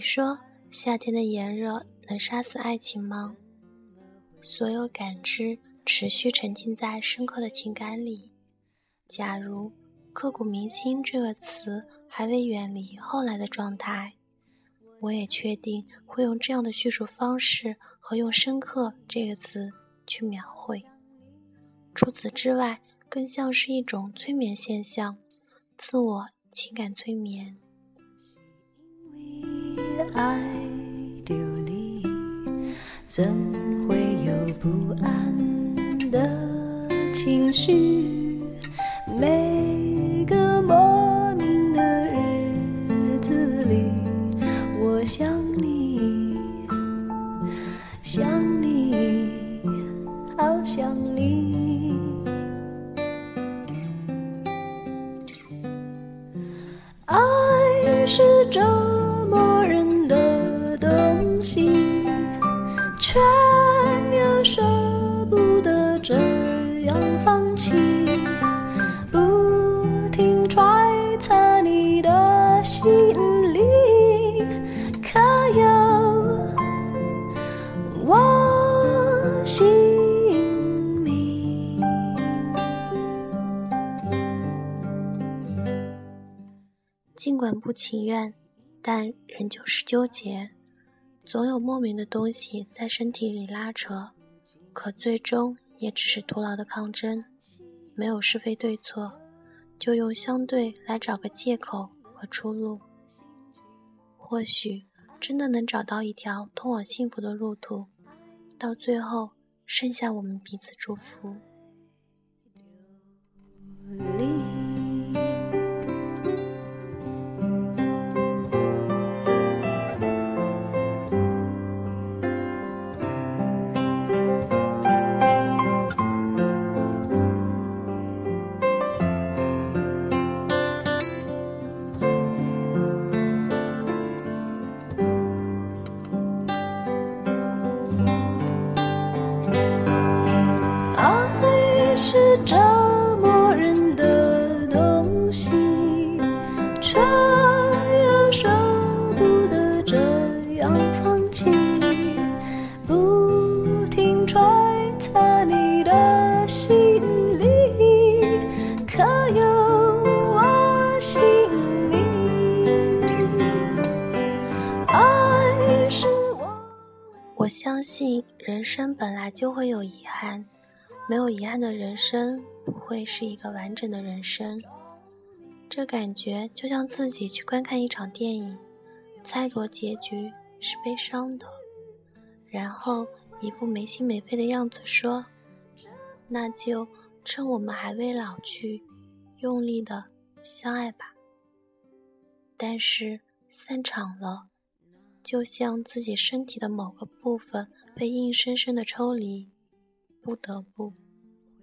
你说夏天的炎热能杀死爱情吗？所有感知持续沉浸在深刻的情感里。假如“刻骨铭心”这个词还未远离后来的状态，我也确定会用这样的叙述方式和用“深刻”这个词去描绘。除此之外，更像是一种催眠现象，自我情感催眠。爱丢你，怎会有不安的情绪？每个莫名的日子里，我想你，却又舍不得这样放弃，不停揣测你的心里可有我姓名。尽管不情愿，但仍旧是纠结。总有莫名的东西在身体里拉扯，可最终也只是徒劳的抗争。没有是非对错，就用相对来找个借口和出路。或许真的能找到一条通往幸福的路途，到最后剩下我们彼此祝福。我相信人生本来就会有遗憾，没有遗憾的人生不会是一个完整的人生。这感觉就像自己去观看一场电影，猜夺结局是悲伤的，然后一副没心没肺的样子说：“那就趁我们还未老去，用力的相爱吧。”但是散场了。就像自己身体的某个部分被硬生生的抽离，不得不，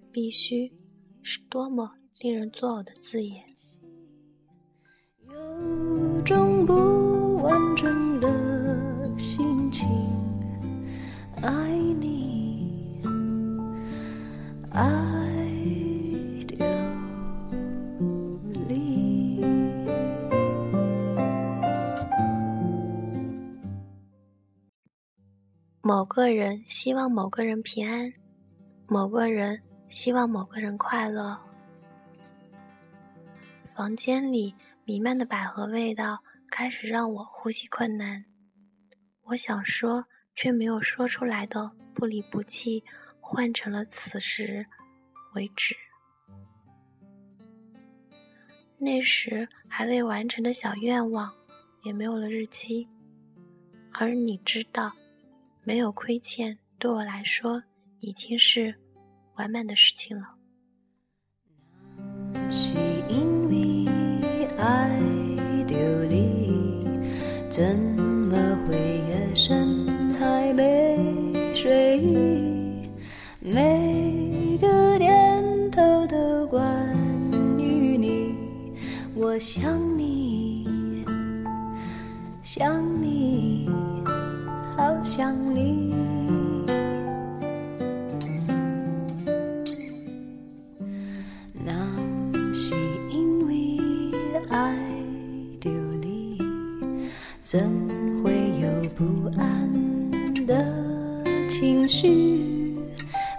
必须，是多么令人作呕的字眼。有种不完整的心情，爱你，爱。某个人希望某个人平安，某个人希望某个人快乐。房间里弥漫的百合味道开始让我呼吸困难。我想说却没有说出来的不离不弃，换成了此时为止。那时还未完成的小愿望，也没有了日期。而你知道。没有亏欠，对我来说已经是完满的事情了。是因为爱丢你，怎么会夜深还没睡意？每个念头都关于你，我想你，想你。想你，那是因为爱着你，怎会有？不安的情绪，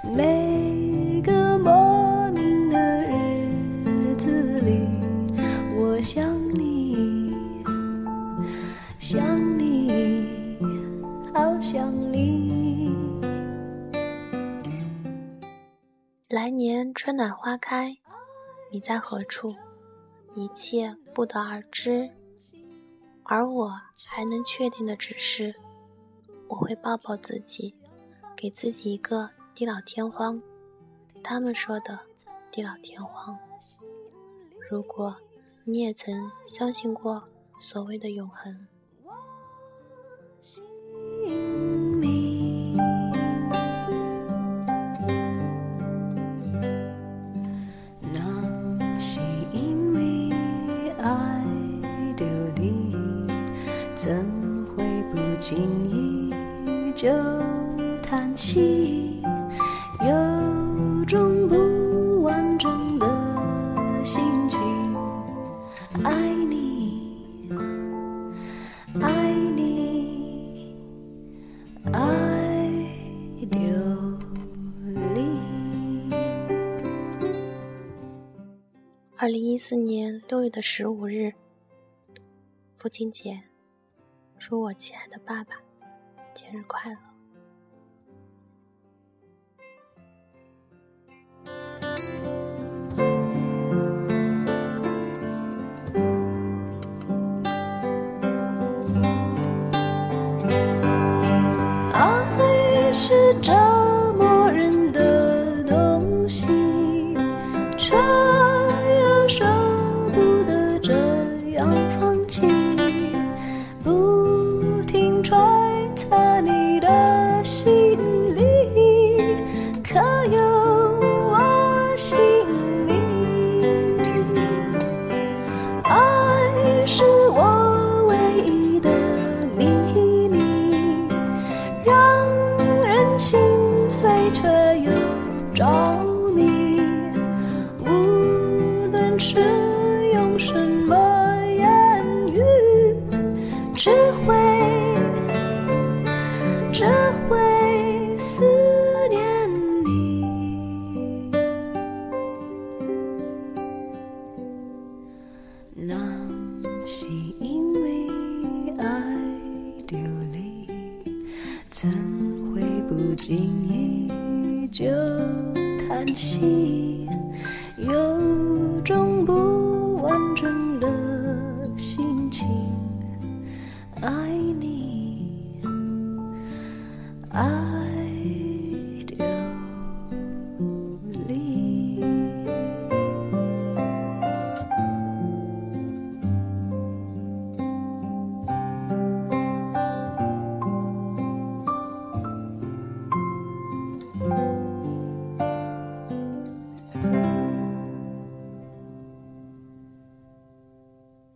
每来年春暖花开，你在何处？一切不得而知。而我还能确定的只是，我会抱抱自己，给自己一个地老天荒。他们说的地老天荒。如果你也曾相信过所谓的永恒。心依旧叹息，有种不完整的心情。爱你，爱你，爱流离。二零一四年六月的十五日，父亲节。祝我亲爱的爸爸节日快乐！你的心里可有我姓名爱是我唯一的秘密让人心碎却又着心？